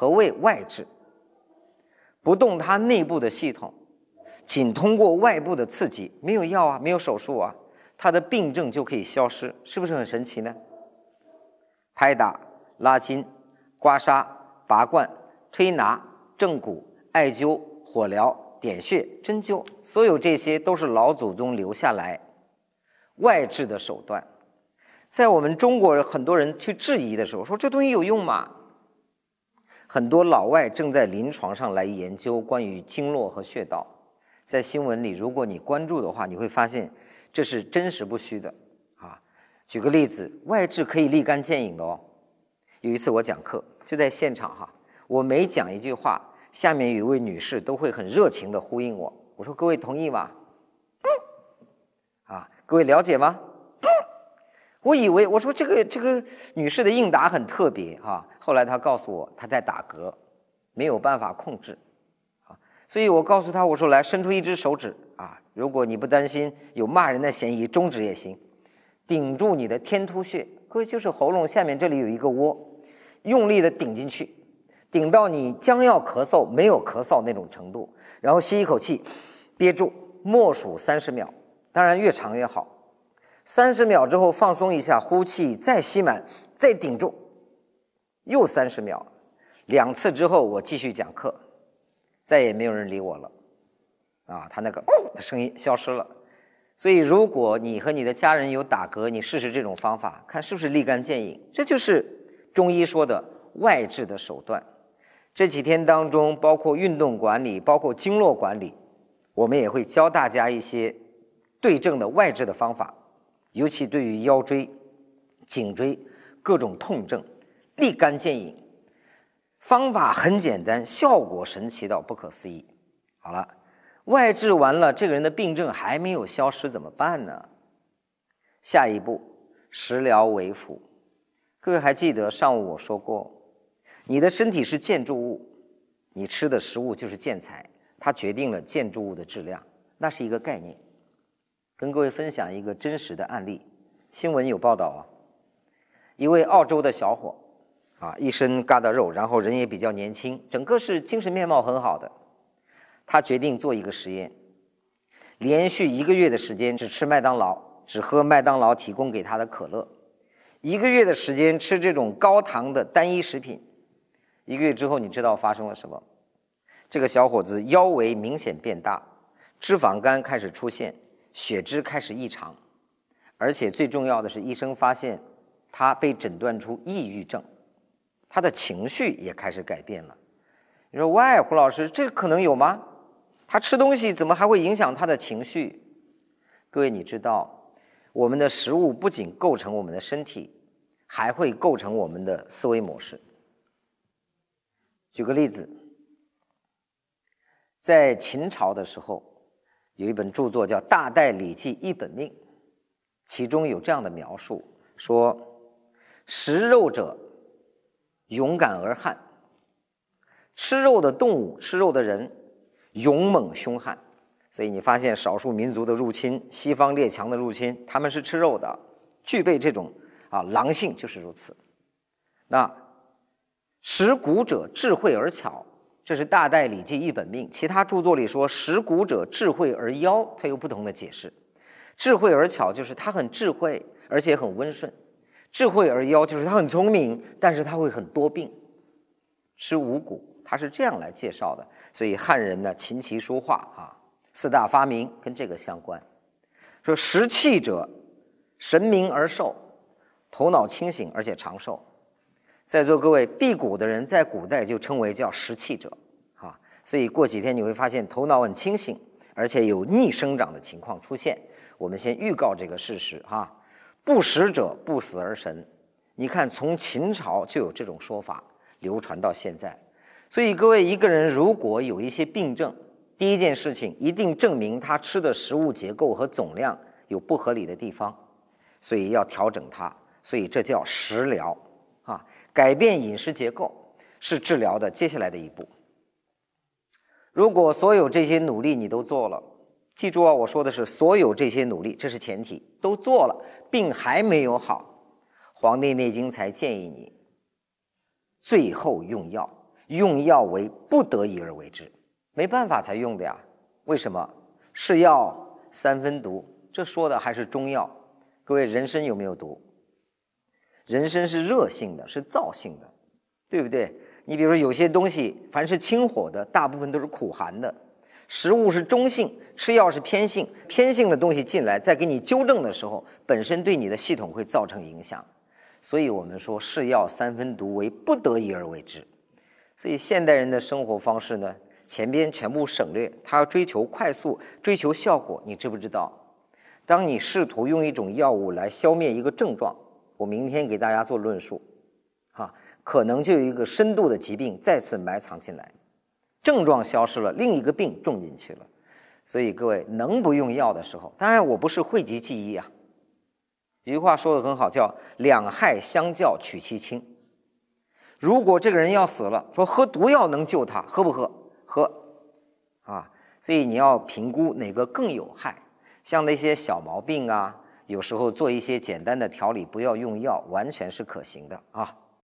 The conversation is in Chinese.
何谓外治？不动它内部的系统，仅通过外部的刺激，没有药啊，没有手术啊，它的病症就可以消失，是不是很神奇呢？拍打、拉筋、刮痧、拔罐、推拿、正骨、艾灸、火疗、点穴、针灸，所有这些都是老祖宗留下来外治的手段。在我们中国很多人去质疑的时候，说这东西有用吗？很多老外正在临床上来研究关于经络和穴道。在新闻里，如果你关注的话，你会发现这是真实不虚的啊。举个例子，外治可以立竿见影的哦。有一次我讲课，就在现场哈，我每讲一句话，下面有一位女士都会很热情的呼应我。我说：“各位同意吗？”啊，各位了解吗？我以为我说这个这个女士的应答很特别哈，后来她告诉我她在打嗝，没有办法控制，啊，所以我告诉她我说来伸出一只手指啊，如果你不担心有骂人的嫌疑，中指也行，顶住你的天突穴，各位就是喉咙下面这里有一个窝，用力的顶进去，顶到你将要咳嗽没有咳嗽那种程度，然后吸一口气，憋住，默数三十秒，当然越长越好。三十秒之后放松一下，呼气，再吸满，再顶住，又三十秒，两次之后我继续讲课，再也没有人理我了，啊，他那个哦的声音消失了。所以如果你和你的家人有打嗝，你试试这种方法，看是不是立竿见影。这就是中医说的外治的手段。这几天当中，包括运动管理，包括经络管理，我们也会教大家一些对症的外治的方法。尤其对于腰椎、颈椎各种痛症，立竿见影，方法很简单，效果神奇到不可思议。好了，外治完了，这个人的病症还没有消失，怎么办呢？下一步，食疗为辅。各位还记得上午我说过，你的身体是建筑物，你吃的食物就是建材，它决定了建筑物的质量，那是一个概念。跟各位分享一个真实的案例，新闻有报道啊。一位澳洲的小伙，啊，一身疙瘩肉，然后人也比较年轻，整个是精神面貌很好的。他决定做一个实验，连续一个月的时间只吃麦当劳，只喝麦当劳提供给他的可乐，一个月的时间吃这种高糖的单一食品。一个月之后，你知道发生了什么？这个小伙子腰围明显变大，脂肪肝开始出现。血脂开始异常，而且最重要的是，医生发现他被诊断出抑郁症，他的情绪也开始改变了。你说喂，胡老师，这可能有吗？他吃东西怎么还会影响他的情绪？各位，你知道，我们的食物不仅构成我们的身体，还会构成我们的思维模式。举个例子，在秦朝的时候。有一本著作叫《大代礼记一本命》，其中有这样的描述：说食肉者勇敢而悍，吃肉的动物、吃肉的人勇猛凶悍。所以你发现少数民族的入侵、西方列强的入侵，他们是吃肉的，具备这种啊狼性，就是如此。那食骨者智慧而巧。这是《大代礼记》一本命，其他著作里说“识古者智慧而妖”，它有不同的解释。智慧而巧，就是他很智慧，而且很温顺；智慧而妖，就是他很聪明，但是他会很多病。吃五谷，他是这样来介绍的。所以汉人呢，琴棋书画啊，四大发明跟这个相关。说食气者，神明而寿，头脑清醒，而且长寿。在座各位辟谷的人，在古代就称为叫食气者，啊，所以过几天你会发现头脑很清醒，而且有逆生长的情况出现。我们先预告这个事实哈，不食者不死而神。你看，从秦朝就有这种说法流传到现在。所以各位，一个人如果有一些病症，第一件事情一定证明他吃的食物结构和总量有不合理的地方，所以要调整它。所以这叫食疗。改变饮食结构是治疗的接下来的一步。如果所有这些努力你都做了，记住啊，我说的是所有这些努力，这是前提，都做了，病还没有好，《黄帝内经》才建议你最后用药，用药为不得已而为之，没办法才用的呀。为什么？是药三分毒，这说的还是中药。各位，人参有没有毒？人参是热性的，是燥性的，对不对？你比如说有些东西，凡是清火的，大部分都是苦寒的。食物是中性，吃药是偏性，偏性的东西进来，在给你纠正的时候，本身对你的系统会造成影响。所以我们说，是药三分毒，为不得已而为之。所以现代人的生活方式呢，前边全部省略，他要追求快速，追求效果。你知不知道？当你试图用一种药物来消灭一个症状，我明天给大家做论述，啊，可能就有一个深度的疾病再次埋藏进来，症状消失了，另一个病种进去了。所以各位能不用药的时候，当然我不是讳疾忌医啊。有句话说的很好，叫两害相较取其轻。如果这个人要死了，说喝毒药能救他，喝不喝？喝，啊，所以你要评估哪个更有害。像那些小毛病啊，有时候做一些简单的调理，不要用药，完全是可行的啊。